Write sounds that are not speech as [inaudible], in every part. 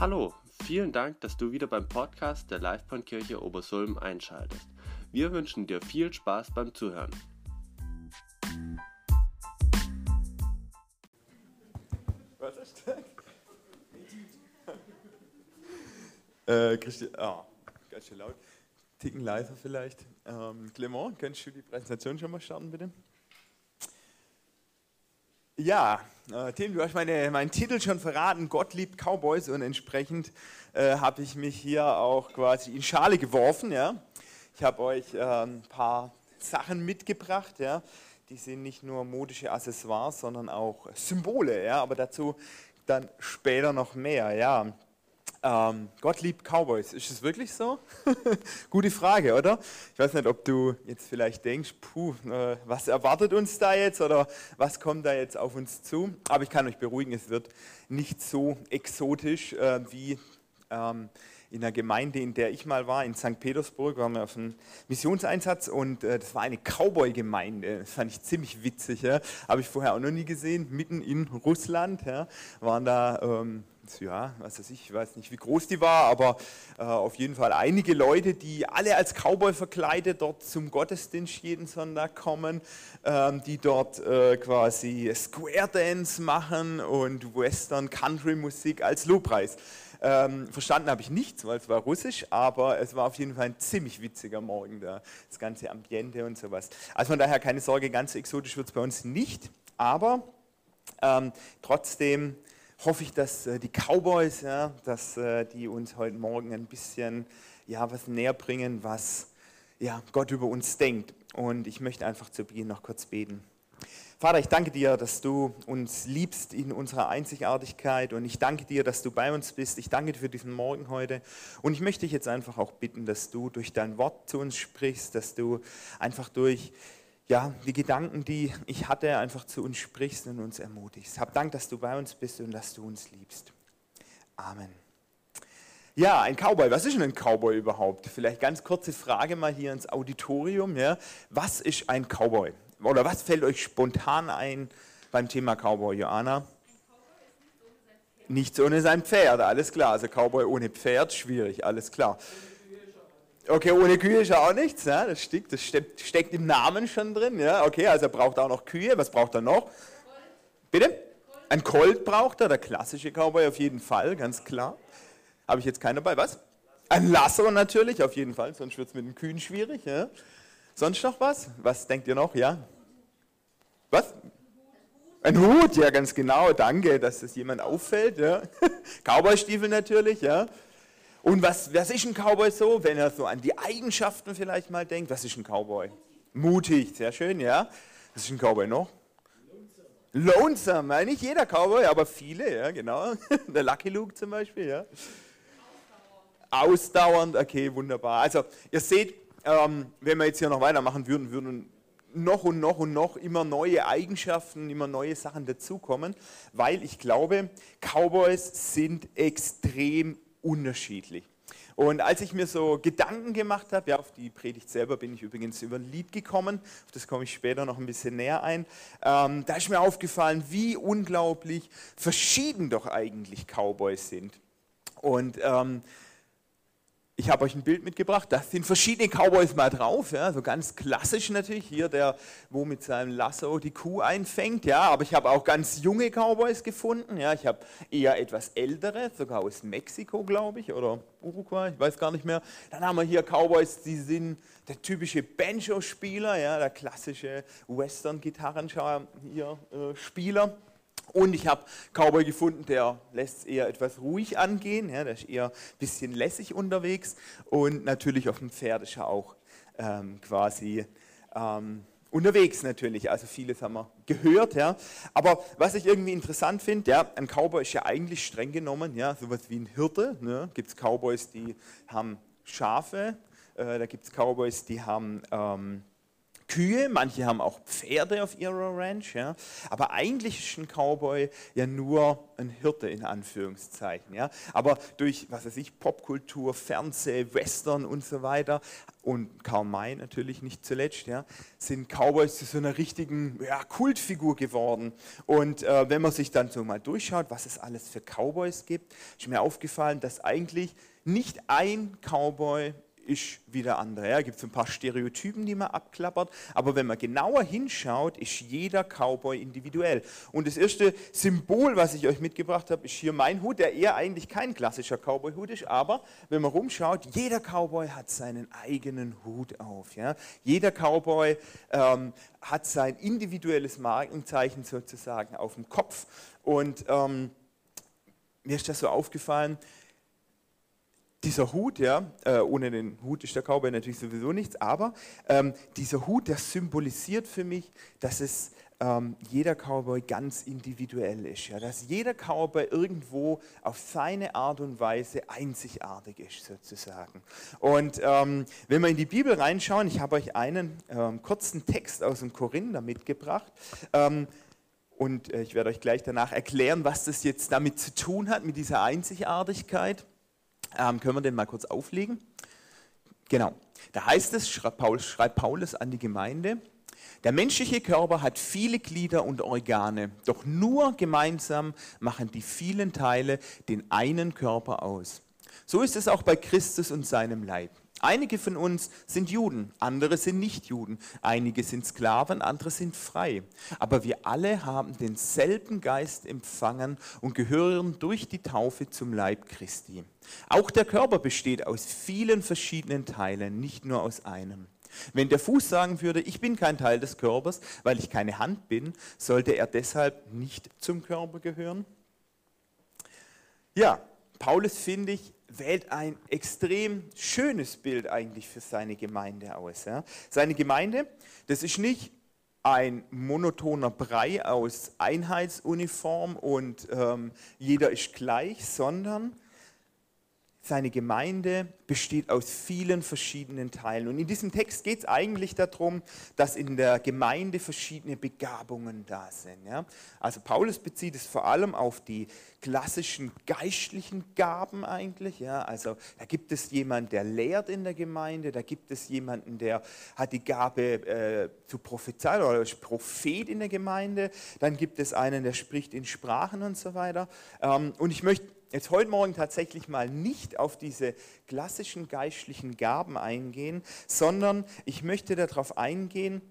Hallo, vielen Dank, dass du wieder beim Podcast der Livebahnkirche Obersulm einschaltest. Wir wünschen dir viel Spaß beim Zuhören. Was ist das? [laughs] äh, Christian, ah, ganz schön laut. Ticken leiser vielleicht. Ähm, Clement, könntest du die Präsentation schon mal starten, bitte? Ja, äh, Tim, du hast meine, meinen Titel schon verraten, Gott liebt Cowboys und entsprechend äh, habe ich mich hier auch quasi in Schale geworfen. Ja? Ich habe euch äh, ein paar Sachen mitgebracht, ja? die sind nicht nur modische Accessoires, sondern auch Symbole, ja? aber dazu dann später noch mehr. Ja? Ähm, Gott liebt Cowboys. Ist es wirklich so? [laughs] Gute Frage, oder? Ich weiß nicht, ob du jetzt vielleicht denkst, puh, äh, was erwartet uns da jetzt oder was kommt da jetzt auf uns zu? Aber ich kann euch beruhigen, es wird nicht so exotisch äh, wie ähm, in der Gemeinde, in der ich mal war, in St. Petersburg, waren wir auf einem Missionseinsatz und äh, das war eine Cowboy-Gemeinde. Das fand ich ziemlich witzig. Ja? Habe ich vorher auch noch nie gesehen. Mitten in Russland ja? waren da, ähm, ja, was weiß ich, ich weiß nicht, wie groß die war, aber äh, auf jeden Fall einige Leute, die alle als Cowboy verkleidet dort zum Gottesdienst jeden Sonntag kommen, ähm, die dort äh, quasi Square Dance machen und Western Country Musik als Lobpreis. Ähm, verstanden habe ich nichts, weil es war russisch, aber es war auf jeden Fall ein ziemlich witziger Morgen da, das ganze Ambiente und sowas. Also von daher keine Sorge, ganz exotisch wird es bei uns nicht, aber ähm, trotzdem hoffe ich, dass äh, die Cowboys, ja, dass äh, die uns heute Morgen ein bisschen ja, was näher bringen, was ja, Gott über uns denkt. Und ich möchte einfach zu Beginn noch kurz beten. Vater, ich danke dir, dass du uns liebst in unserer Einzigartigkeit und ich danke dir, dass du bei uns bist. Ich danke dir für diesen Morgen heute und ich möchte dich jetzt einfach auch bitten, dass du durch dein Wort zu uns sprichst, dass du einfach durch ja, die Gedanken, die ich hatte, einfach zu uns sprichst und uns ermutigst. Hab Dank, dass du bei uns bist und dass du uns liebst. Amen. Ja, ein Cowboy. Was ist denn ein Cowboy überhaupt? Vielleicht ganz kurze Frage mal hier ins Auditorium. Ja. Was ist ein Cowboy? oder was fällt euch spontan ein beim Thema Cowboy, Joanna? Nichts ohne sein Pferd, alles klar. Also Cowboy ohne Pferd, schwierig, alles klar. Okay, ohne Kühe ist auch nichts, ja? das, steckt, das steckt im Namen schon drin. Ja? Okay, also er braucht auch noch Kühe. Was braucht er noch? Bitte? Ein Colt braucht er, der klassische Cowboy auf jeden Fall, ganz klar. Habe ich jetzt keinen dabei, was? Ein Lasso natürlich, auf jeden Fall, sonst wird es mit den Kühen schwierig. Ja? Sonst noch was? Was denkt ihr noch? Ja? Was? Ein Hut, ja, ganz genau. Danke, dass das jemand auffällt. Ja. [laughs] Cowboystiefel natürlich, ja. Und was, was ist ein Cowboy so, wenn er so an die Eigenschaften vielleicht mal denkt? Was ist ein Cowboy? Mutig, sehr schön, ja. Was ist ein Cowboy noch? Lonesome. Lonesome, nicht jeder Cowboy, aber viele, ja, genau. [laughs] Der Lucky Luke zum Beispiel, ja. Ausdauernd. Ausdauernd, okay, wunderbar. Also, ihr seht, ähm, wenn wir jetzt hier noch weitermachen würden, würden noch und noch und noch immer neue Eigenschaften, immer neue Sachen dazukommen, weil ich glaube, Cowboys sind extrem unterschiedlich. Und als ich mir so Gedanken gemacht habe, ja, auf die Predigt selber bin ich übrigens über ein Lied gekommen, auf das komme ich später noch ein bisschen näher ein, ähm, da ist mir aufgefallen, wie unglaublich verschieden doch eigentlich Cowboys sind. Und ähm, ich habe euch ein Bild mitgebracht, da sind verschiedene Cowboys mal drauf, ja, so ganz klassisch natürlich, hier der, wo mit seinem Lasso die Kuh einfängt, ja, aber ich habe auch ganz junge Cowboys gefunden, ja, ich habe eher etwas ältere, sogar aus Mexiko, glaube ich, oder Uruguay, ich weiß gar nicht mehr. Dann haben wir hier Cowboys, die sind der typische Banjo-Spieler, ja, der klassische Western-Gitarrenspieler. Äh, und ich habe Cowboy gefunden, der lässt es eher etwas ruhig angehen, ja, der ist eher ein bisschen lässig unterwegs und natürlich auf dem Pferd ist er auch ähm, quasi ähm, unterwegs natürlich. Also vieles haben wir gehört. Ja. Aber was ich irgendwie interessant finde, ja, ein Cowboy ist ja eigentlich streng genommen ja, sowas wie ein Hirte. Ne. Gibt es Cowboys, die haben Schafe, äh, da gibt es Cowboys, die haben... Ähm, Kühe, manche haben auch Pferde auf ihrer Ranch. Ja. Aber eigentlich ist ein Cowboy ja nur ein Hirte in Anführungszeichen. Ja. Aber durch, was weiß ich, Popkultur, Fernseh, Western und so weiter und Karl May natürlich nicht zuletzt, ja, sind Cowboys zu so einer richtigen ja, Kultfigur geworden. Und äh, wenn man sich dann so mal durchschaut, was es alles für Cowboys gibt, ist mir aufgefallen, dass eigentlich nicht ein Cowboy ist wie der andere. Ja, gibt es ein paar Stereotypen, die man abklappert, aber wenn man genauer hinschaut, ist jeder Cowboy individuell. Und das erste Symbol, was ich euch mitgebracht habe, ist hier mein Hut, der eher eigentlich kein klassischer Cowboy-Hut ist, aber wenn man rumschaut, jeder Cowboy hat seinen eigenen Hut auf. Ja. Jeder Cowboy ähm, hat sein individuelles Markenzeichen sozusagen auf dem Kopf und ähm, mir ist das so aufgefallen, dieser Hut, ja, äh, ohne den Hut ist der Cowboy natürlich sowieso nichts, aber ähm, dieser Hut, der symbolisiert für mich, dass es ähm, jeder Cowboy ganz individuell ist, ja, dass jeder Cowboy irgendwo auf seine Art und Weise einzigartig ist, sozusagen. Und ähm, wenn wir in die Bibel reinschauen, ich habe euch einen ähm, kurzen Text aus dem Korinther mitgebracht. Ähm, und äh, ich werde euch gleich danach erklären, was das jetzt damit zu tun hat, mit dieser Einzigartigkeit. Ähm, können wir den mal kurz auflegen? Genau. Da heißt es, schreibt Paulus, schreibt Paulus an die Gemeinde, der menschliche Körper hat viele Glieder und Organe, doch nur gemeinsam machen die vielen Teile den einen Körper aus. So ist es auch bei Christus und seinem Leib. Einige von uns sind Juden, andere sind nicht Juden, einige sind Sklaven, andere sind frei. Aber wir alle haben denselben Geist empfangen und gehören durch die Taufe zum Leib Christi. Auch der Körper besteht aus vielen verschiedenen Teilen, nicht nur aus einem. Wenn der Fuß sagen würde, ich bin kein Teil des Körpers, weil ich keine Hand bin, sollte er deshalb nicht zum Körper gehören? Ja, Paulus, finde ich, wählt ein extrem schönes Bild eigentlich für seine Gemeinde aus. Ja. Seine Gemeinde, das ist nicht ein monotoner Brei aus Einheitsuniform und ähm, jeder ist gleich, sondern seine Gemeinde besteht aus vielen verschiedenen Teilen. Und in diesem Text geht es eigentlich darum, dass in der Gemeinde verschiedene Begabungen da sind. Ja? Also Paulus bezieht es vor allem auf die klassischen geistlichen Gaben eigentlich. Ja? Also da gibt es jemanden, der lehrt in der Gemeinde, da gibt es jemanden, der hat die Gabe äh, zu prophezeien oder ist Prophet in der Gemeinde. Dann gibt es einen, der spricht in Sprachen und so weiter. Ähm, und ich möchte jetzt heute Morgen tatsächlich mal nicht auf diese klassischen geistlichen Gaben eingehen, sondern ich möchte darauf eingehen,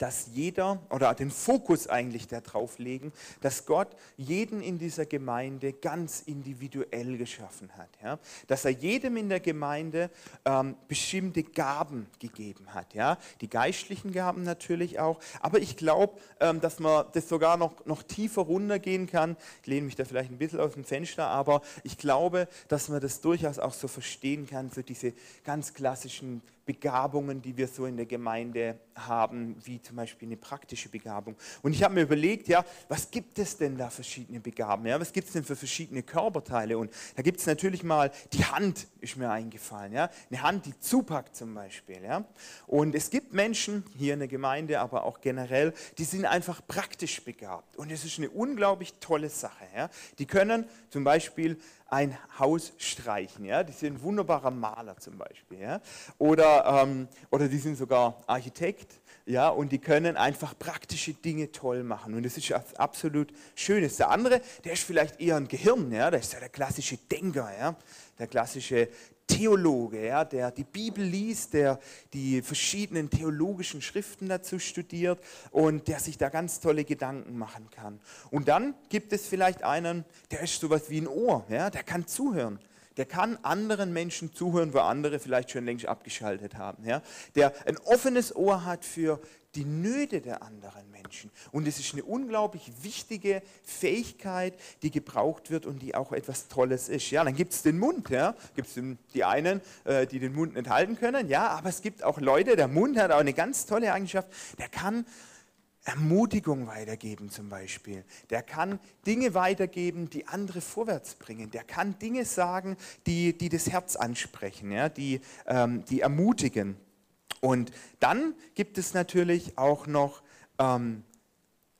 dass jeder oder den Fokus eigentlich darauf legen, dass Gott jeden in dieser Gemeinde ganz individuell geschaffen hat. Ja? Dass er jedem in der Gemeinde ähm, bestimmte Gaben gegeben hat. Ja? Die geistlichen Gaben natürlich auch. Aber ich glaube, ähm, dass man das sogar noch, noch tiefer runtergehen kann. Ich lehne mich da vielleicht ein bisschen aus dem Fenster, aber ich glaube, dass man das durchaus auch so verstehen kann, so diese ganz klassischen Begabungen, die wir so in der Gemeinde haben, wie zum Beispiel eine praktische Begabung. Und ich habe mir überlegt, ja, was gibt es denn da verschiedene Begabungen? Ja, was gibt es denn für verschiedene Körperteile? Und da gibt es natürlich mal die Hand, ist mir eingefallen, ja, eine Hand, die zupackt zum Beispiel, ja. Und es gibt Menschen hier in der Gemeinde, aber auch generell, die sind einfach praktisch begabt. Und es ist eine unglaublich tolle Sache, ja. Die können zum Beispiel ein Haus streichen. Ja? Die sind wunderbarer Maler zum Beispiel. Ja? Oder, ähm, oder die sind sogar Architekt. Ja? Und die können einfach praktische Dinge toll machen. Und das ist absolut Schönes. Der andere, der ist vielleicht eher ein Gehirn. Ja? Der ist ja der klassische Denker. Ja? Der klassische Theologe, ja, der die Bibel liest, der die verschiedenen theologischen Schriften dazu studiert und der sich da ganz tolle Gedanken machen kann. Und dann gibt es vielleicht einen, der ist sowas wie ein Ohr, ja, der kann zuhören. Der kann anderen Menschen zuhören, wo andere vielleicht schon längst abgeschaltet haben. Ja? Der ein offenes Ohr hat für die Nöte der anderen Menschen. Und es ist eine unglaublich wichtige Fähigkeit, die gebraucht wird und die auch etwas Tolles ist. Ja, dann gibt es den Mund. Ja, gibt es die einen, äh, die den Mund nicht halten können. Ja, aber es gibt auch Leute. Der Mund hat auch eine ganz tolle Eigenschaft. Der kann Ermutigung weitergeben zum Beispiel. Der kann Dinge weitergeben, die andere vorwärts bringen. Der kann Dinge sagen, die, die das Herz ansprechen, ja, die, ähm, die ermutigen. Und dann gibt es natürlich auch noch ähm,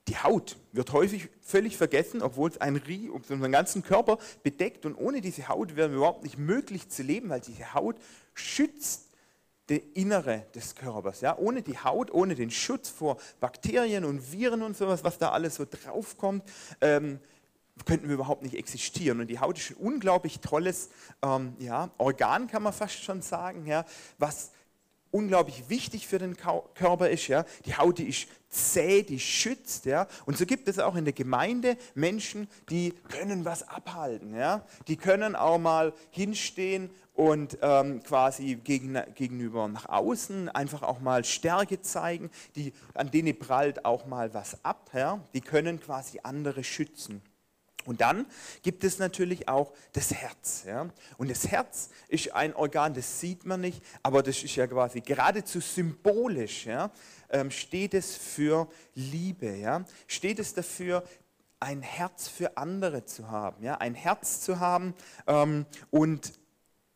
die Haut. Wird häufig völlig vergessen, obwohl es ein Rie unseren ganzen Körper bedeckt. Und ohne diese Haut wäre überhaupt nicht möglich zu leben, weil diese Haut schützt das Innere des Körpers. Ja? Ohne die Haut, ohne den Schutz vor Bakterien und Viren und sowas, was da alles so draufkommt, ähm, könnten wir überhaupt nicht existieren. Und die Haut ist ein unglaublich tolles ähm, ja, Organ, kann man fast schon sagen, ja, was unglaublich wichtig für den Körper ist. Ja. Die Haut, die ist zäh, die schützt. Ja. Und so gibt es auch in der Gemeinde Menschen, die können was abhalten. Ja. Die können auch mal hinstehen und ähm, quasi gegen, gegenüber nach außen einfach auch mal Stärke zeigen. Die, an denen prallt auch mal was ab. Ja. Die können quasi andere schützen. Und dann gibt es natürlich auch das Herz. Ja? Und das Herz ist ein Organ, das sieht man nicht, aber das ist ja quasi geradezu symbolisch. Ja? Ähm, steht es für Liebe? Ja? Steht es dafür, ein Herz für andere zu haben? Ja? Ein Herz zu haben ähm, und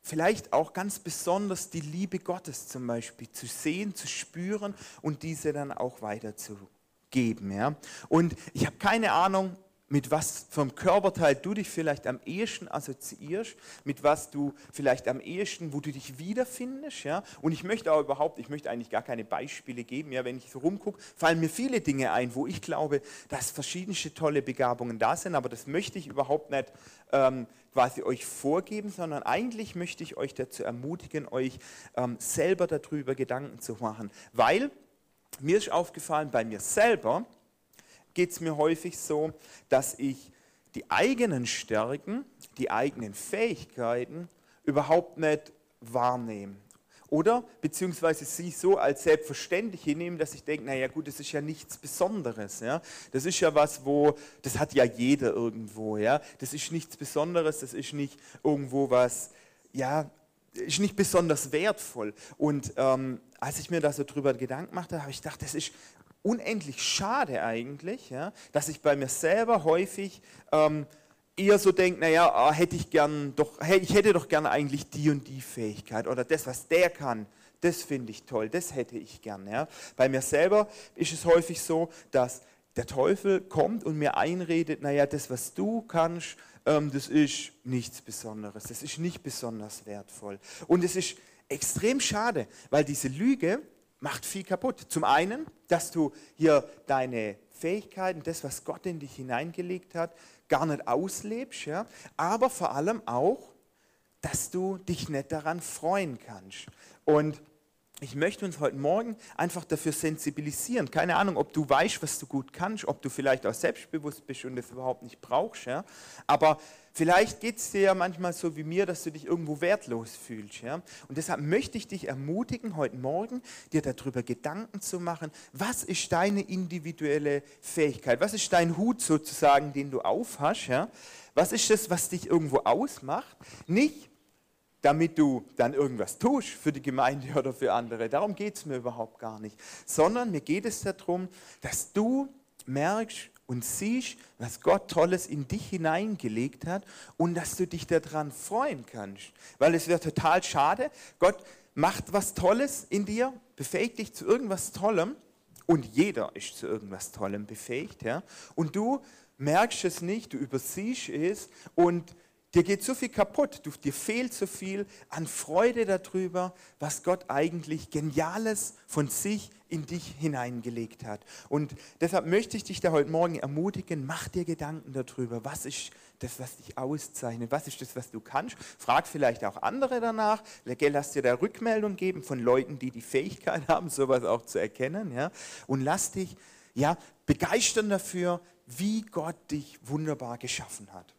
vielleicht auch ganz besonders die Liebe Gottes zum Beispiel zu sehen, zu spüren und diese dann auch weiterzugeben. Ja? Und ich habe keine Ahnung, mit was vom Körperteil du dich vielleicht am ehesten assoziierst, mit was du vielleicht am ehesten, wo du dich wiederfindest. Ja? Und ich möchte auch überhaupt, ich möchte eigentlich gar keine Beispiele geben. Ja? Wenn ich so rumgucke, fallen mir viele Dinge ein, wo ich glaube, dass verschiedenste tolle Begabungen da sind, aber das möchte ich überhaupt nicht ähm, quasi euch vorgeben, sondern eigentlich möchte ich euch dazu ermutigen, euch ähm, selber darüber Gedanken zu machen. Weil mir ist aufgefallen, bei mir selber, geht es mir häufig so, dass ich die eigenen Stärken, die eigenen Fähigkeiten überhaupt nicht wahrnehme. Oder beziehungsweise sie so als selbstverständlich hinnehmen, dass ich denke, naja gut, das ist ja nichts Besonderes. Ja? Das ist ja was, wo, das hat ja jeder irgendwo. Ja? Das ist nichts Besonderes, das ist nicht irgendwo was, ja, ist nicht besonders wertvoll. Und ähm, als ich mir da so drüber Gedanken machte, habe ich gedacht, das ist unendlich schade eigentlich, ja, dass ich bei mir selber häufig ähm, eher so denke, naja, ah, hätte ich gern doch, ich hätte doch gerne eigentlich die und die Fähigkeit oder das, was der kann, das finde ich toll, das hätte ich gern. Ja. Bei mir selber ist es häufig so, dass der Teufel kommt und mir einredet, naja, das, was du kannst, ähm, das ist nichts Besonderes, das ist nicht besonders wertvoll. Und es ist extrem schade, weil diese Lüge, macht viel kaputt. Zum einen, dass du hier deine Fähigkeiten, das, was Gott in dich hineingelegt hat, gar nicht auslebst, ja? aber vor allem auch, dass du dich nicht daran freuen kannst. Und ich möchte uns heute Morgen einfach dafür sensibilisieren. Keine Ahnung, ob du weißt, was du gut kannst, ob du vielleicht auch selbstbewusst bist und das überhaupt nicht brauchst. Ja? Aber vielleicht geht es dir ja manchmal so wie mir, dass du dich irgendwo wertlos fühlst. Ja? Und deshalb möchte ich dich ermutigen, heute Morgen dir darüber Gedanken zu machen, was ist deine individuelle Fähigkeit? Was ist dein Hut sozusagen, den du aufhast? Ja? Was ist das, was dich irgendwo ausmacht? Nicht, damit du dann irgendwas tust für die Gemeinde oder für andere. Darum geht es mir überhaupt gar nicht. Sondern mir geht es darum, dass du merkst und siehst, was Gott Tolles in dich hineingelegt hat und dass du dich daran freuen kannst. Weil es wäre total schade, Gott macht was Tolles in dir, befähigt dich zu irgendwas Tollem und jeder ist zu irgendwas Tollem befähigt. Ja? Und du merkst es nicht, du übersiehst es und Dir geht so viel kaputt, du, dir fehlt so viel an Freude darüber, was Gott eigentlich Geniales von sich in dich hineingelegt hat. Und deshalb möchte ich dich da heute Morgen ermutigen, mach dir Gedanken darüber, was ist das, was dich auszeichnet, was ist das, was du kannst. Frag vielleicht auch andere danach, lass dir da Rückmeldung geben von Leuten, die die Fähigkeit [laughs] haben, sowas auch zu erkennen. Ja? Und lass dich ja, begeistern dafür, wie Gott dich wunderbar geschaffen hat.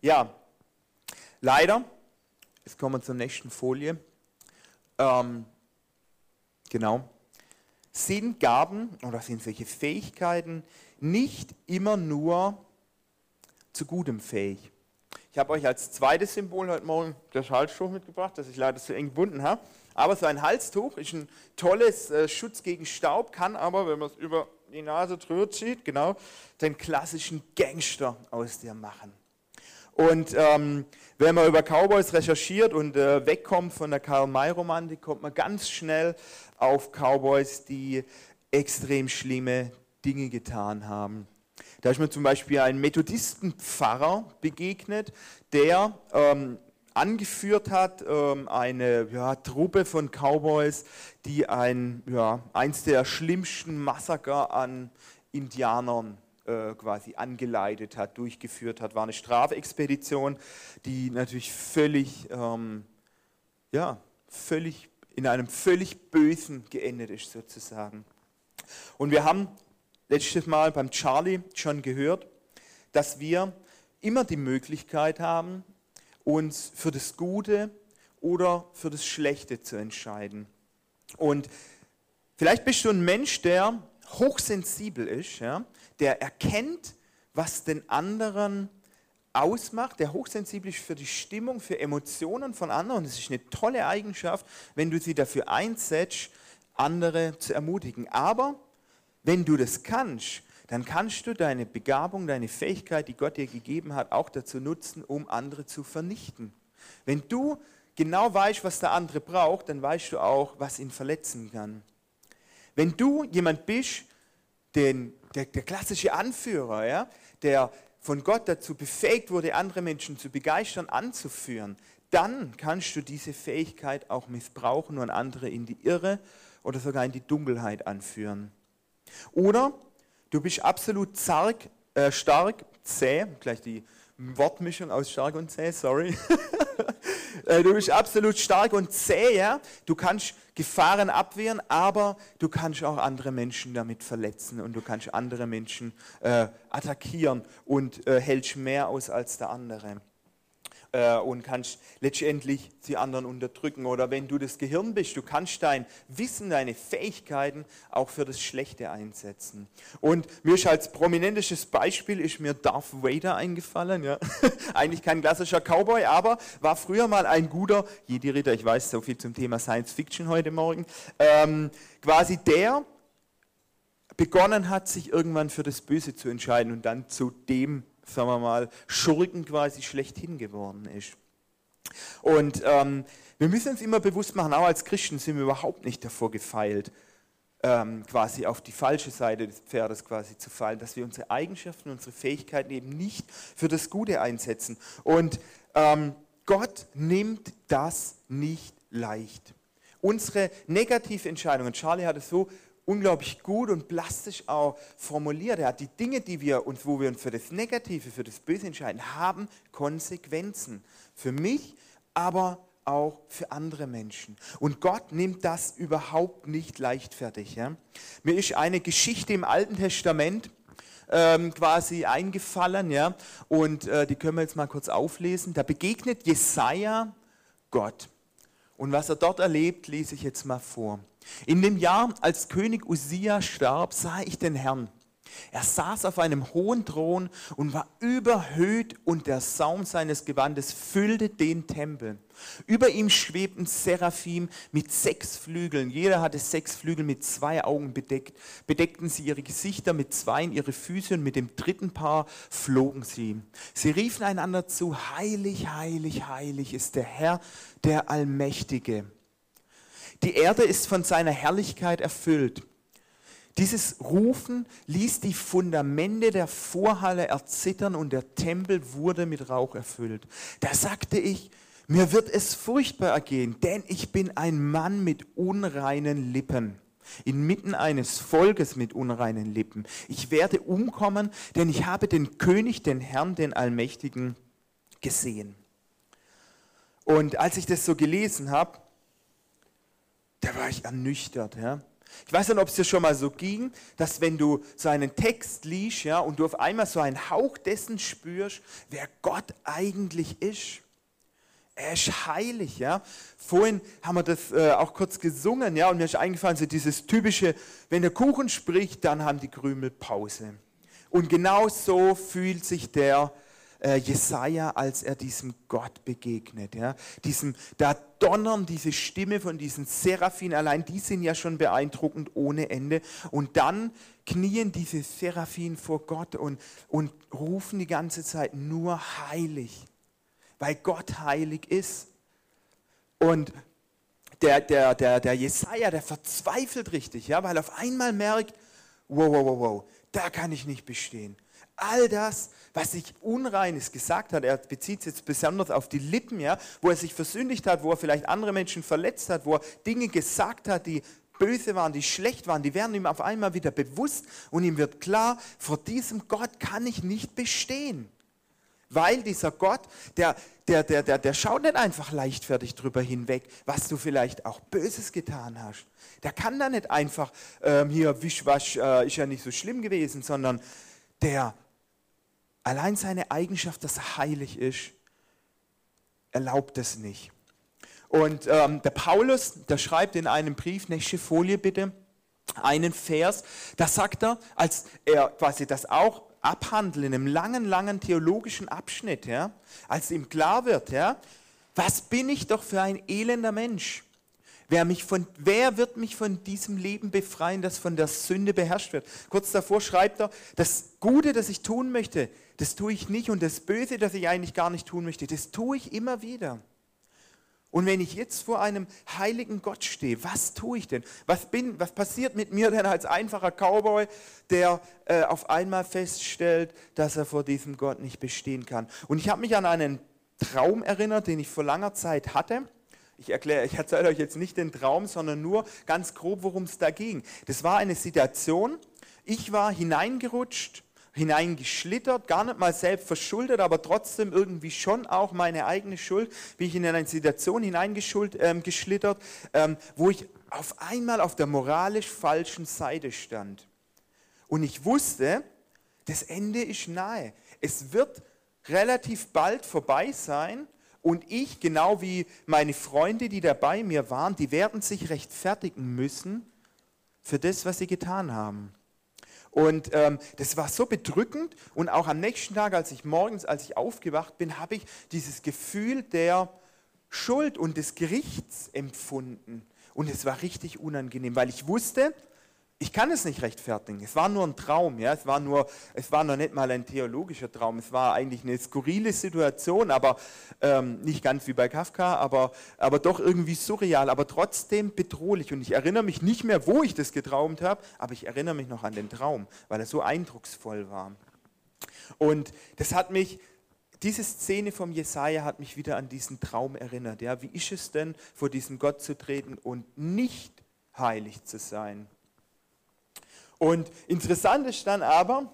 Ja, leider, jetzt kommen wir zur nächsten Folie. Ähm, genau. Sind Gaben oder sind solche Fähigkeiten nicht immer nur zu Gutem fähig? Ich habe euch als zweites Symbol heute Morgen das Halstuch mitgebracht, das ich leider zu eng gebunden habe. Aber so ein Halstuch ist ein tolles äh, Schutz gegen Staub, kann aber, wenn man es über die Nase drüber zieht, genau, den klassischen Gangster aus dir machen. Und ähm, wenn man über Cowboys recherchiert und äh, wegkommt von der Karl-May-Romantik, kommt man ganz schnell auf Cowboys, die extrem schlimme Dinge getan haben. Da ist mir zum Beispiel ein Methodistenpfarrer begegnet, der ähm, angeführt hat, ähm, eine ja, Truppe von Cowboys, die ein, ja, eins der schlimmsten Massaker an Indianern äh, quasi angeleitet hat, durchgeführt hat. War eine Strafexpedition, die natürlich völlig, ähm, ja, völlig in einem völlig Bösen geendet ist sozusagen. Und wir haben letztes Mal beim Charlie schon gehört, dass wir immer die Möglichkeit haben, uns für das Gute oder für das Schlechte zu entscheiden. Und vielleicht bist du ein Mensch, der hochsensibel ist, ja, der erkennt, was den anderen ausmacht, der hochsensibel ist für die Stimmung, für Emotionen von anderen. Das ist eine tolle Eigenschaft, wenn du sie dafür einsetzt, andere zu ermutigen. Aber wenn du das kannst, dann kannst du deine Begabung, deine Fähigkeit, die Gott dir gegeben hat, auch dazu nutzen, um andere zu vernichten. Wenn du genau weißt, was der andere braucht, dann weißt du auch, was ihn verletzen kann. Wenn du jemand bist, den, der, der klassische Anführer, ja, der von Gott dazu befähigt wurde, andere Menschen zu begeistern, anzuführen, dann kannst du diese Fähigkeit auch missbrauchen und andere in die Irre oder sogar in die Dunkelheit anführen. Oder du bist absolut zark, äh, stark, zäh, gleich die Wortmischung aus stark und zäh, sorry. [laughs] Äh, du bist absolut stark und zäh? Du kannst Gefahren abwehren, aber du kannst auch andere Menschen damit verletzen und du kannst andere Menschen äh, attackieren und äh, hältst mehr aus als der andere äh, und kannst letztendlich die anderen unterdrücken. Oder wenn du das Gehirn bist, du kannst dein Wissen, deine Fähigkeiten auch für das Schlechte einsetzen. Und mir ist als prominentestes Beispiel ist mir Darth Vader eingefallen. Ja. [laughs] Eigentlich kein klassischer Cowboy, aber war früher mal ein guter Jedi-Ritter. Ich weiß so viel zum Thema Science Fiction heute Morgen. Ähm, quasi der begonnen hat, sich irgendwann für das Böse zu entscheiden und dann zu dem sagen wir mal, Schurken quasi schlechthin geworden ist. Und ähm, wir müssen uns immer bewusst machen, auch als Christen sind wir überhaupt nicht davor gefeilt, ähm, quasi auf die falsche Seite des Pferdes quasi zu fallen, dass wir unsere Eigenschaften, unsere Fähigkeiten eben nicht für das Gute einsetzen. Und ähm, Gott nimmt das nicht leicht. Unsere negative Entscheidungen, Charlie hat es so unglaublich gut und plastisch auch formuliert. Er hat die Dinge, die wir uns, wo wir uns für das Negative, für das Böse entscheiden, haben Konsequenzen. Für mich, aber auch für andere Menschen. Und Gott nimmt das überhaupt nicht leichtfertig. Ja? Mir ist eine Geschichte im Alten Testament ähm, quasi eingefallen, ja, und äh, die können wir jetzt mal kurz auflesen. Da begegnet Jesaja Gott. Und was er dort erlebt, lese ich jetzt mal vor. In dem Jahr, als König Usia starb, sah ich den Herrn. Er saß auf einem hohen Thron und war überhöht und der Saum seines Gewandes füllte den Tempel. Über ihm schwebten Seraphim mit sechs Flügeln. Jeder hatte sechs Flügel mit zwei Augen bedeckt. Bedeckten sie ihre Gesichter mit zweien, ihre Füße und mit dem dritten Paar flogen sie. Sie riefen einander zu, heilig, heilig, heilig ist der Herr, der Allmächtige. Die Erde ist von seiner Herrlichkeit erfüllt. Dieses Rufen ließ die Fundamente der Vorhalle erzittern und der Tempel wurde mit Rauch erfüllt. Da sagte ich, mir wird es furchtbar ergehen, denn ich bin ein Mann mit unreinen Lippen, inmitten eines Volkes mit unreinen Lippen. Ich werde umkommen, denn ich habe den König, den Herrn, den Allmächtigen gesehen. Und als ich das so gelesen habe, da war ich ernüchtert. Ja. Ich weiß nicht, ob es dir schon mal so ging, dass wenn du so einen Text liest ja, und du auf einmal so einen Hauch dessen spürst, wer Gott eigentlich ist. Er ist heilig, ja. Vorhin haben wir das äh, auch kurz gesungen, ja, und mir ist eingefallen, so dieses typische, wenn der Kuchen spricht, dann haben die Krümel Pause. Und genau so fühlt sich der äh, Jesaja, als er diesem Gott begegnet. Ja? Diesem, da donnern diese Stimme von diesen Seraphim, allein die sind ja schon beeindruckend ohne Ende. Und dann knien diese Seraphim vor Gott und, und rufen die ganze Zeit nur heilig, weil Gott heilig ist. Und der, der, der, der Jesaja, der verzweifelt richtig, ja, weil auf einmal merkt, wow, wow, wow, wow, da kann ich nicht bestehen. All das, was sich Unreines gesagt hat, er bezieht es jetzt besonders auf die Lippen, ja, wo er sich versündigt hat, wo er vielleicht andere Menschen verletzt hat, wo er Dinge gesagt hat, die böse waren, die schlecht waren, die werden ihm auf einmal wieder bewusst und ihm wird klar, vor diesem Gott kann ich nicht bestehen. Weil dieser Gott, der, der, der, der, der schaut nicht einfach leichtfertig drüber hinweg, was du vielleicht auch Böses getan hast. Der kann da nicht einfach, ähm, hier, Wischwasch äh, ist ja nicht so schlimm gewesen, sondern der allein seine Eigenschaft, dass er heilig ist, erlaubt es nicht. Und ähm, der Paulus, der schreibt in einem Brief, nächste Folie bitte, einen Vers, da sagt er, als er quasi das auch abhandelt in einem langen, langen theologischen Abschnitt, ja, als ihm klar wird, ja, was bin ich doch für ein elender Mensch? Wer, mich von, wer wird mich von diesem Leben befreien, das von der Sünde beherrscht wird? Kurz davor schreibt er, das Gute, das ich tun möchte, das tue ich nicht und das Böse, das ich eigentlich gar nicht tun möchte, das tue ich immer wieder. Und wenn ich jetzt vor einem heiligen Gott stehe, was tue ich denn? Was, bin, was passiert mit mir denn als einfacher Cowboy, der äh, auf einmal feststellt, dass er vor diesem Gott nicht bestehen kann? Und ich habe mich an einen Traum erinnert, den ich vor langer Zeit hatte. Ich erkläre, ich erzähle euch jetzt nicht den Traum, sondern nur ganz grob, worum es da ging. Das war eine Situation, ich war hineingerutscht, hineingeschlittert, gar nicht mal selbst verschuldet, aber trotzdem irgendwie schon auch meine eigene Schuld, wie ich in eine Situation hineingeschlittert, ähm, ähm, wo ich auf einmal auf der moralisch falschen Seite stand. Und ich wusste, das Ende ist nahe. Es wird relativ bald vorbei sein und ich, genau wie meine Freunde, die da bei mir waren, die werden sich rechtfertigen müssen für das, was sie getan haben. Und ähm, das war so bedrückend. Und auch am nächsten Tag, als ich morgens, als ich aufgewacht bin, habe ich dieses Gefühl der Schuld und des Gerichts empfunden. Und es war richtig unangenehm, weil ich wusste, ich kann es nicht rechtfertigen. Es war nur ein Traum, ja. Es war nur, es war noch nicht mal ein theologischer Traum. Es war eigentlich eine skurrile Situation, aber ähm, nicht ganz wie bei Kafka, aber, aber doch irgendwie surreal, aber trotzdem bedrohlich. Und ich erinnere mich nicht mehr, wo ich das geträumt habe, aber ich erinnere mich noch an den Traum, weil er so eindrucksvoll war. Und das hat mich, diese Szene vom Jesaja hat mich wieder an diesen Traum erinnert. Ja, wie ist es denn, vor diesen Gott zu treten und nicht heilig zu sein? Und interessant ist dann aber,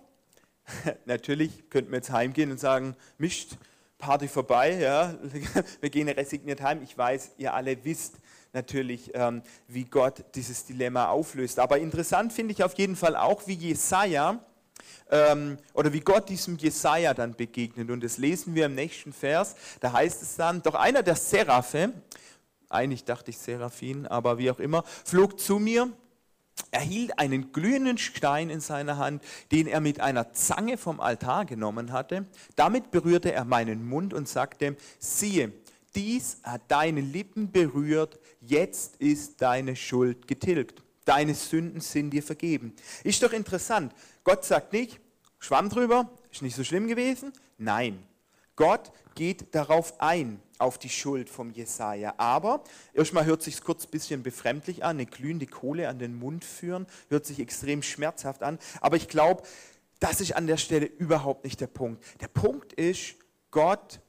[laughs] natürlich könnten wir jetzt heimgehen und sagen, mischt, Party vorbei, ja, [laughs] wir gehen resigniert heim. Ich weiß, ihr alle wisst natürlich, ähm, wie Gott dieses Dilemma auflöst. Aber interessant finde ich auf jeden Fall auch, wie Jesaja ähm, oder wie Gott diesem Jesaja dann begegnet. Und das lesen wir im nächsten Vers. Da heißt es dann: Doch einer der Seraphe, eigentlich dachte ich Seraphin, aber wie auch immer, flog zu mir er hielt einen glühenden Stein in seiner Hand, den er mit einer Zange vom Altar genommen hatte. Damit berührte er meinen Mund und sagte, siehe, dies hat deine Lippen berührt, jetzt ist deine Schuld getilgt. Deine Sünden sind dir vergeben. Ist doch interessant. Gott sagt nicht, schwamm drüber, ist nicht so schlimm gewesen. Nein, Gott geht darauf ein auf die Schuld vom Jesaja. Aber erstmal hört sich kurz ein bisschen befremdlich an, eine glühende Kohle an den Mund führen, hört sich extrem schmerzhaft an. Aber ich glaube, das ist an der Stelle überhaupt nicht der Punkt. Der Punkt ist, Gott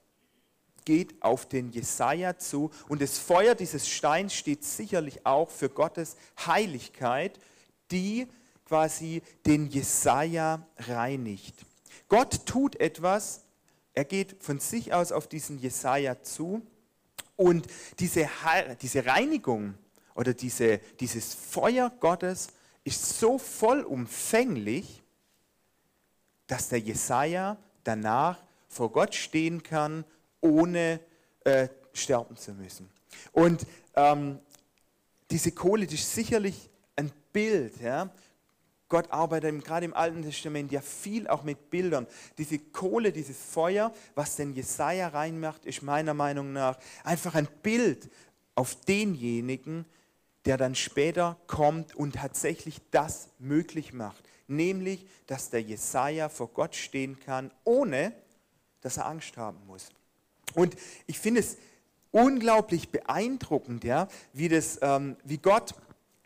geht auf den Jesaja zu und das Feuer dieses Steins steht sicherlich auch für Gottes Heiligkeit, die quasi den Jesaja reinigt. Gott tut etwas, er geht von sich aus auf diesen Jesaja zu und diese, diese Reinigung oder diese, dieses Feuer Gottes ist so vollumfänglich, dass der Jesaja danach vor Gott stehen kann, ohne äh, sterben zu müssen. Und ähm, diese Kohle, das ist sicherlich ein Bild. Ja? Gott arbeitet gerade im Alten Testament ja viel auch mit Bildern. Diese Kohle, dieses Feuer, was den Jesaja reinmacht, ist meiner Meinung nach einfach ein Bild auf denjenigen, der dann später kommt und tatsächlich das möglich macht. Nämlich, dass der Jesaja vor Gott stehen kann, ohne dass er Angst haben muss. Und ich finde es unglaublich beeindruckend, ja, wie, das, ähm, wie Gott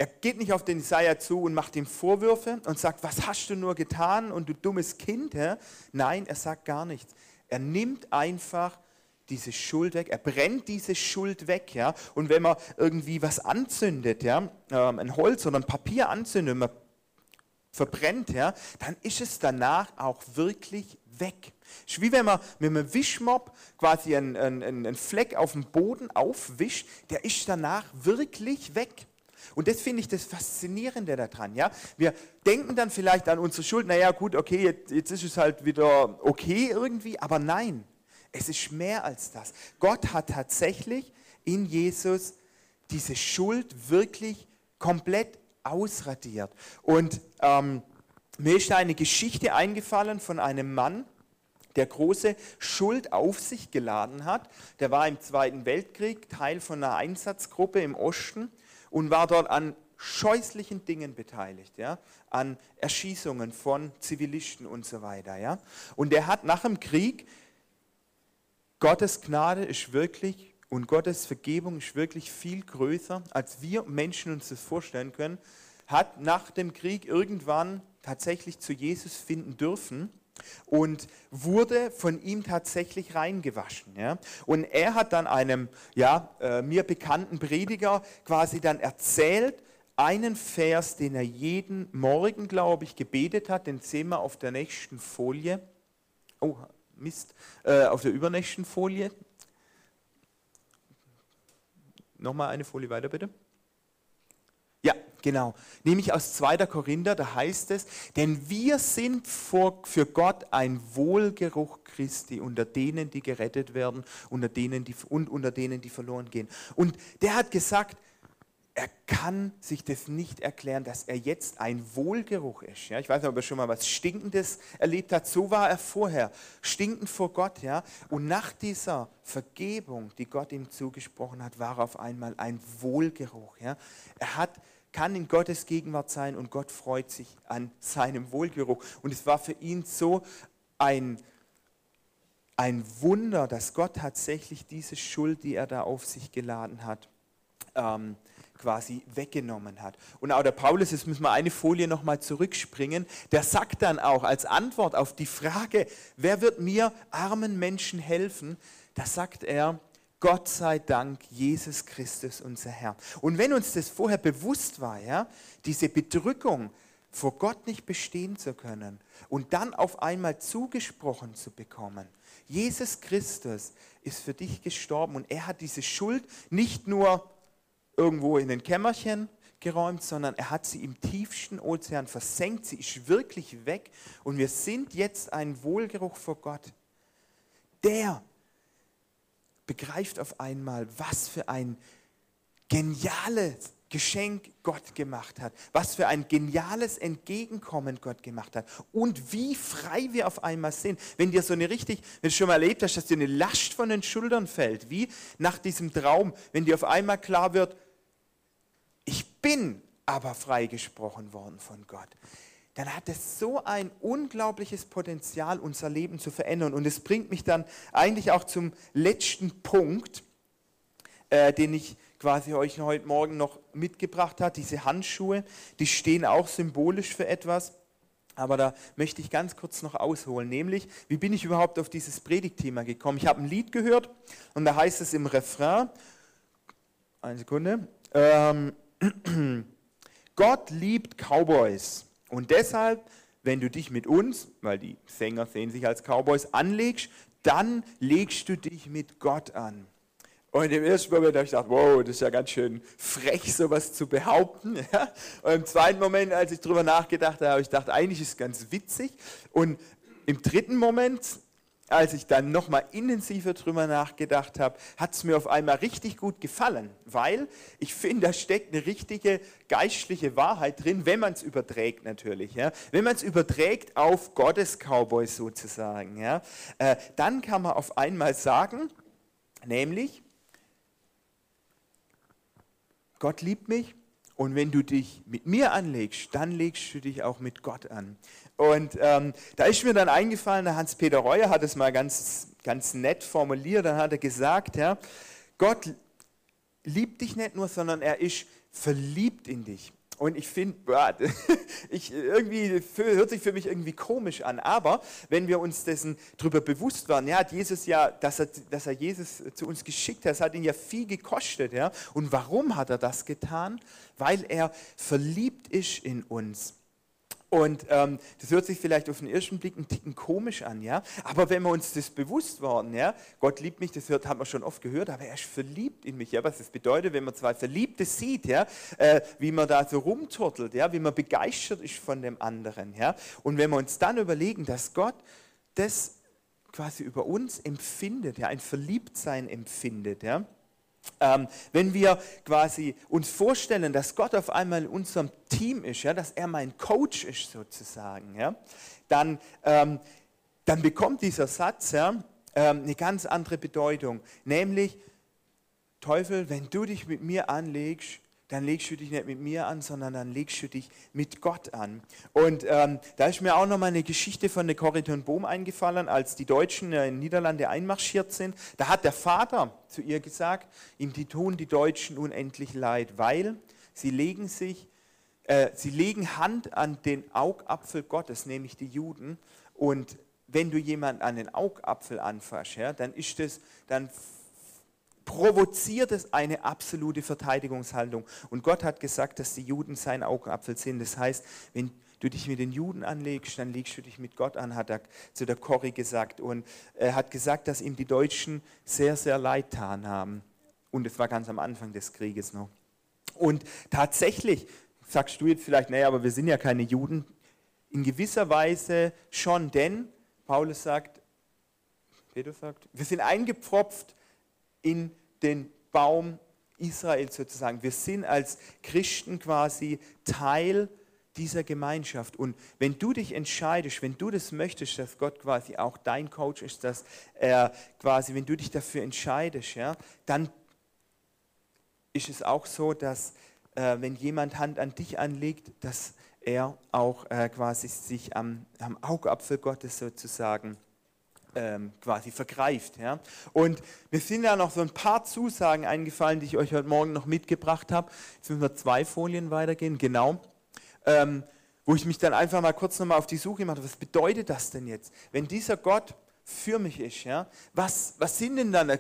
er geht nicht auf den Jesaja zu und macht ihm Vorwürfe und sagt, was hast du nur getan und du dummes Kind. Ja? Nein, er sagt gar nichts. Er nimmt einfach diese Schuld weg, er brennt diese Schuld weg. Ja? Und wenn man irgendwie was anzündet, ja? Ähm, ein Holz oder ein Papier anzündet, man verbrennt, ja? dann ist es danach auch wirklich weg. Es ist wie wenn man mit einem Wischmopp quasi einen, einen, einen Fleck auf dem Boden aufwischt, der ist danach wirklich weg. Und das finde ich das Faszinierende daran. Ja? Wir denken dann vielleicht an unsere Schuld, naja gut, okay, jetzt, jetzt ist es halt wieder okay irgendwie, aber nein, es ist mehr als das. Gott hat tatsächlich in Jesus diese Schuld wirklich komplett ausradiert. Und ähm, mir ist eine Geschichte eingefallen von einem Mann, der große Schuld auf sich geladen hat. Der war im Zweiten Weltkrieg Teil von einer Einsatzgruppe im Osten und war dort an scheußlichen Dingen beteiligt, ja, an Erschießungen von Zivilisten und so weiter. Ja. Und er hat nach dem Krieg, Gottes Gnade ist wirklich und Gottes Vergebung ist wirklich viel größer, als wir Menschen uns das vorstellen können, hat nach dem Krieg irgendwann tatsächlich zu Jesus finden dürfen und wurde von ihm tatsächlich reingewaschen. Ja? Und er hat dann einem ja, äh, mir bekannten Prediger quasi dann erzählt, einen Vers, den er jeden Morgen, glaube ich, gebetet hat, den sehen wir auf der nächsten Folie. Oh, Mist, äh, auf der übernächsten Folie. Nochmal eine Folie weiter, bitte. Genau. Nämlich aus 2. Korinther, da heißt es, denn wir sind vor, für Gott ein Wohlgeruch Christi unter denen, die gerettet werden unter denen, die, und unter denen, die verloren gehen. Und der hat gesagt, er kann sich das nicht erklären, dass er jetzt ein Wohlgeruch ist. Ja, ich weiß nicht, ob er schon mal was Stinkendes erlebt hat. So war er vorher, stinkend vor Gott. Ja, und nach dieser Vergebung, die Gott ihm zugesprochen hat, war auf einmal ein Wohlgeruch. Ja, er hat kann in Gottes Gegenwart sein und Gott freut sich an seinem Wohlgeruch. Und es war für ihn so ein, ein Wunder, dass Gott tatsächlich diese Schuld, die er da auf sich geladen hat, ähm, quasi weggenommen hat. Und auch der Paulus, jetzt müssen wir eine Folie nochmal zurückspringen, der sagt dann auch als Antwort auf die Frage, wer wird mir armen Menschen helfen, da sagt er, Gott sei Dank, Jesus Christus, unser Herr. Und wenn uns das vorher bewusst war, ja, diese Bedrückung, vor Gott nicht bestehen zu können und dann auf einmal zugesprochen zu bekommen, Jesus Christus ist für dich gestorben und er hat diese Schuld nicht nur irgendwo in den Kämmerchen geräumt, sondern er hat sie im tiefsten Ozean versenkt. Sie ist wirklich weg und wir sind jetzt ein Wohlgeruch vor Gott. Der begreift auf einmal, was für ein geniales Geschenk Gott gemacht hat, was für ein geniales Entgegenkommen Gott gemacht hat und wie frei wir auf einmal sind. Wenn dir so eine richtig, wenn du schon mal erlebt hast, dass dir eine Last von den Schultern fällt, wie nach diesem Traum, wenn dir auf einmal klar wird, ich bin aber freigesprochen worden von Gott dann hat es so ein unglaubliches Potenzial, unser Leben zu verändern. Und es bringt mich dann eigentlich auch zum letzten Punkt, äh, den ich quasi euch heute Morgen noch mitgebracht habe. Diese Handschuhe, die stehen auch symbolisch für etwas. Aber da möchte ich ganz kurz noch ausholen, nämlich, wie bin ich überhaupt auf dieses Predigtthema gekommen? Ich habe ein Lied gehört und da heißt es im Refrain, eine Sekunde, ähm, [clears throat] Gott liebt Cowboys. Und deshalb, wenn du dich mit uns, weil die Sänger sehen sich als Cowboys, anlegst, dann legst du dich mit Gott an. Und im ersten Moment habe ich gedacht, wow, das ist ja ganz schön frech, sowas zu behaupten. [laughs] Und im zweiten Moment, als ich darüber nachgedacht habe, habe ich gedacht, eigentlich ist es ganz witzig. Und im dritten Moment als ich dann nochmal intensiver drüber nachgedacht habe, hat es mir auf einmal richtig gut gefallen, weil ich finde, da steckt eine richtige geistliche Wahrheit drin, wenn man es überträgt natürlich. Ja? Wenn man es überträgt auf Gottes Cowboys sozusagen, ja? Äh, dann kann man auf einmal sagen, nämlich, Gott liebt mich und wenn du dich mit mir anlegst, dann legst du dich auch mit Gott an. Und ähm, da ist mir dann eingefallen, der Hans-Peter Reuer hat es mal ganz, ganz nett formuliert, dann hat er gesagt, ja, Gott liebt dich nicht nur, sondern er ist verliebt in dich. Und ich finde, [laughs] irgendwie hört sich für mich irgendwie komisch an. Aber wenn wir uns dessen darüber bewusst waren, ja, hat Jesus ja, dass er, dass er Jesus zu uns geschickt hat, das hat ihn ja viel gekostet. Ja. Und warum hat er das getan? Weil er verliebt ist in uns. Und ähm, das hört sich vielleicht auf den ersten Blick ein Ticken komisch an, ja. Aber wenn wir uns das bewusst waren, ja, Gott liebt mich, das hört, haben wir schon oft gehört, aber er ist verliebt in mich, ja. Was das bedeutet, wenn man zwei Verliebte sieht, ja, äh, wie man da so rumturtelt, ja, wie man begeistert ist von dem anderen, ja. Und wenn wir uns dann überlegen, dass Gott das quasi über uns empfindet, ja, ein Verliebtsein empfindet, ja ähm, wenn wir quasi uns vorstellen, dass Gott auf einmal in unserem Team ist, ja, dass er mein Coach ist sozusagen, ja, dann, ähm, dann bekommt dieser Satz ja, ähm, eine ganz andere Bedeutung. Nämlich, Teufel, wenn du dich mit mir anlegst, dann legst du dich nicht mit mir an, sondern dann legst du dich mit Gott an. Und ähm, da ist mir auch noch mal eine Geschichte von der Corrie Bohm eingefallen, als die Deutschen in den Niederlande einmarschiert sind. Da hat der Vater zu ihr gesagt, ihm die tun die Deutschen unendlich leid, weil sie legen sich, äh, sie legen Hand an den Augapfel Gottes, nämlich die Juden. Und wenn du jemanden an den Augapfel anfasst, ja, dann ist das, dann provoziert es eine absolute Verteidigungshaltung. Und Gott hat gesagt, dass die Juden sein Augapfel sind. Das heißt, wenn du dich mit den Juden anlegst, dann legst du dich mit Gott an, hat er zu der Corrie gesagt. Und er hat gesagt, dass ihm die Deutschen sehr, sehr leid getan haben. Und es war ganz am Anfang des Krieges noch. Und tatsächlich, sagst du jetzt vielleicht, naja, aber wir sind ja keine Juden. In gewisser Weise schon, denn Paulus sagt, Peter sagt, wir sind eingepfropft in den Baum Israel sozusagen. Wir sind als Christen quasi Teil dieser Gemeinschaft. Und wenn du dich entscheidest, wenn du das möchtest, dass Gott quasi auch dein Coach ist, dass er quasi, wenn du dich dafür entscheidest, ja, dann ist es auch so, dass äh, wenn jemand Hand an dich anlegt, dass er auch äh, quasi sich am, am Augapfel Gottes sozusagen ähm, quasi vergreift. Ja? Und mir sind da noch so ein paar Zusagen eingefallen, die ich euch heute Morgen noch mitgebracht habe. Jetzt müssen wir zwei Folien weitergehen, genau. Ähm, wo ich mich dann einfach mal kurz nochmal auf die Suche gemacht habe, was bedeutet das denn jetzt? Wenn dieser Gott für mich ist, ja, was, was sind denn dann,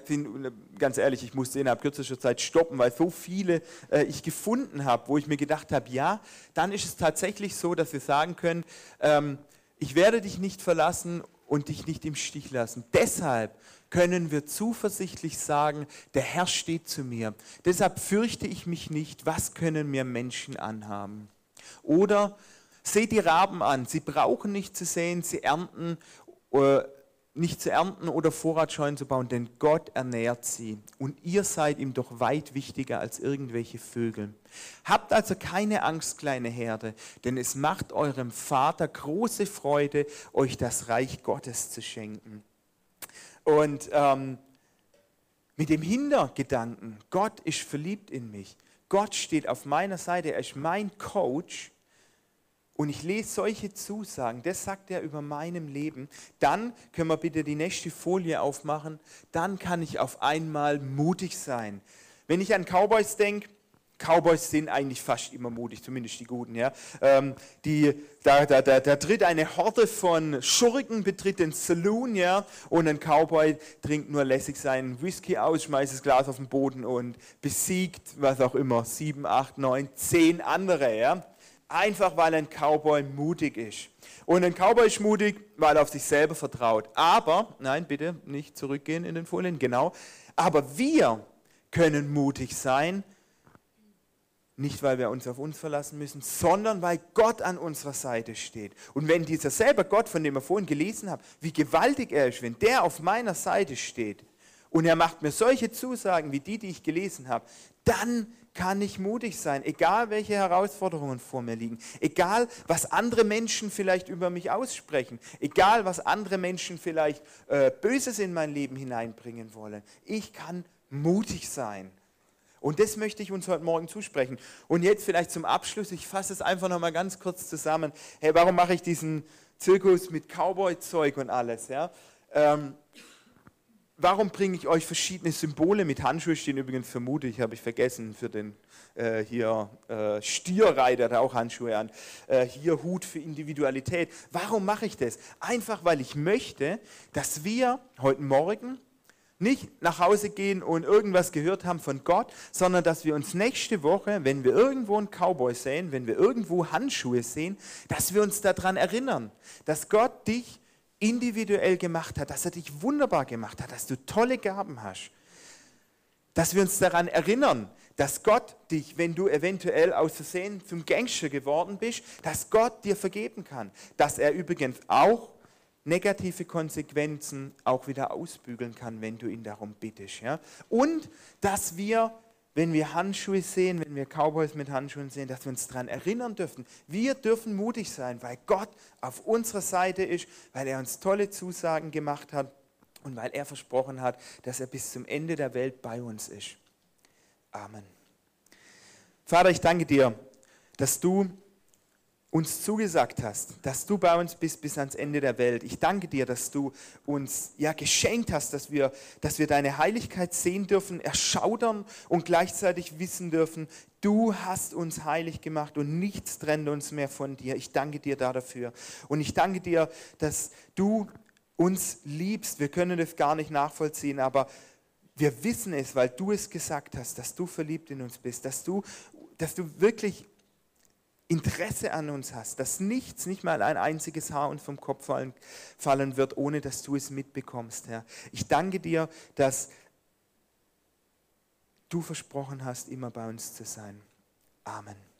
ganz ehrlich, ich musste innerhalb kürzester Zeit stoppen, weil so viele äh, ich gefunden habe, wo ich mir gedacht habe, ja, dann ist es tatsächlich so, dass wir sagen können, ähm, ich werde dich nicht verlassen und dich nicht im Stich lassen. Deshalb können wir zuversichtlich sagen, der Herr steht zu mir. Deshalb fürchte ich mich nicht, was können mir Menschen anhaben. Oder seht die Raben an, sie brauchen nicht zu sehen, sie ernten äh, nicht zu ernten oder Vorratsscheunen zu bauen, denn Gott ernährt sie. Und ihr seid ihm doch weit wichtiger als irgendwelche Vögel. Habt also keine Angst, kleine Herde, denn es macht eurem Vater große Freude, euch das Reich Gottes zu schenken. Und ähm, mit dem Hintergedanken, Gott ist verliebt in mich, Gott steht auf meiner Seite, er ist mein Coach, und ich lese solche Zusagen, das sagt er über meinem Leben, dann können wir bitte die nächste Folie aufmachen, dann kann ich auf einmal mutig sein. Wenn ich an Cowboys denke, Cowboys sind eigentlich fast immer mutig, zumindest die Guten. Ja? Ähm, die, da, da, da, da tritt eine Horde von Schurken, betritt den Saloon ja? und ein Cowboy trinkt nur lässig seinen Whisky aus, schmeißt das Glas auf den Boden und besiegt, was auch immer, sieben, acht, neun, zehn andere. Ja? Einfach weil ein Cowboy mutig ist. Und ein Cowboy ist mutig, weil er auf sich selber vertraut. Aber, nein, bitte nicht zurückgehen in den Folien, genau. Aber wir können mutig sein, Nicht, weil wir uns auf uns verlassen müssen, sondern weil Gott an unserer Seite steht. Und wenn dieser selber Gott, von dem wir vorhin gelesen haben, wie gewaltig er ist, wenn der auf meiner Seite steht und er macht mir solche Zusagen wie die, die ich gelesen habe, dann kann ich mutig sein, egal welche Herausforderungen vor mir liegen, egal was andere Menschen vielleicht über mich aussprechen, egal was andere Menschen vielleicht äh, Böses in mein Leben hineinbringen wollen. Ich kann mutig sein und das möchte ich uns heute Morgen zusprechen. Und jetzt vielleicht zum Abschluss, ich fasse es einfach nochmal ganz kurz zusammen. Hey, warum mache ich diesen Zirkus mit Cowboy-Zeug und alles? Ja? Ähm, warum bringe ich euch verschiedene Symbole mit? Handschuhe stehen übrigens vermutlich, habe ich vergessen, für den äh, hier äh, Stierreiter, der auch Handschuhe an. Äh, hier Hut für Individualität. Warum mache ich das? Einfach, weil ich möchte, dass wir heute Morgen nicht nach Hause gehen und irgendwas gehört haben von Gott, sondern dass wir uns nächste Woche, wenn wir irgendwo einen Cowboy sehen, wenn wir irgendwo Handschuhe sehen, dass wir uns daran erinnern, dass Gott dich individuell gemacht hat, dass er dich wunderbar gemacht hat, dass du tolle Gaben hast. Dass wir uns daran erinnern, dass Gott dich, wenn du eventuell aus Versehen zum Gangster geworden bist, dass Gott dir vergeben kann. Dass er übrigens auch negative Konsequenzen auch wieder ausbügeln kann, wenn du ihn darum bittest. Ja? Und dass wir, wenn wir Handschuhe sehen, wenn wir Cowboys mit Handschuhen sehen, dass wir uns daran erinnern dürfen. Wir dürfen mutig sein, weil Gott auf unserer Seite ist, weil er uns tolle Zusagen gemacht hat und weil er versprochen hat, dass er bis zum Ende der Welt bei uns ist. Amen. Vater, ich danke dir, dass du uns zugesagt hast, dass du bei uns bist bis ans Ende der Welt. Ich danke dir, dass du uns ja geschenkt hast, dass wir, dass wir deine Heiligkeit sehen dürfen, erschaudern und gleichzeitig wissen dürfen, du hast uns heilig gemacht und nichts trennt uns mehr von dir. Ich danke dir da dafür. Und ich danke dir, dass du uns liebst. Wir können das gar nicht nachvollziehen, aber wir wissen es, weil du es gesagt hast, dass du verliebt in uns bist, dass du, dass du wirklich Interesse an uns hast, dass nichts, nicht mal ein einziges Haar uns vom Kopf fallen, fallen wird, ohne dass du es mitbekommst, Herr. Ich danke dir, dass du versprochen hast, immer bei uns zu sein. Amen.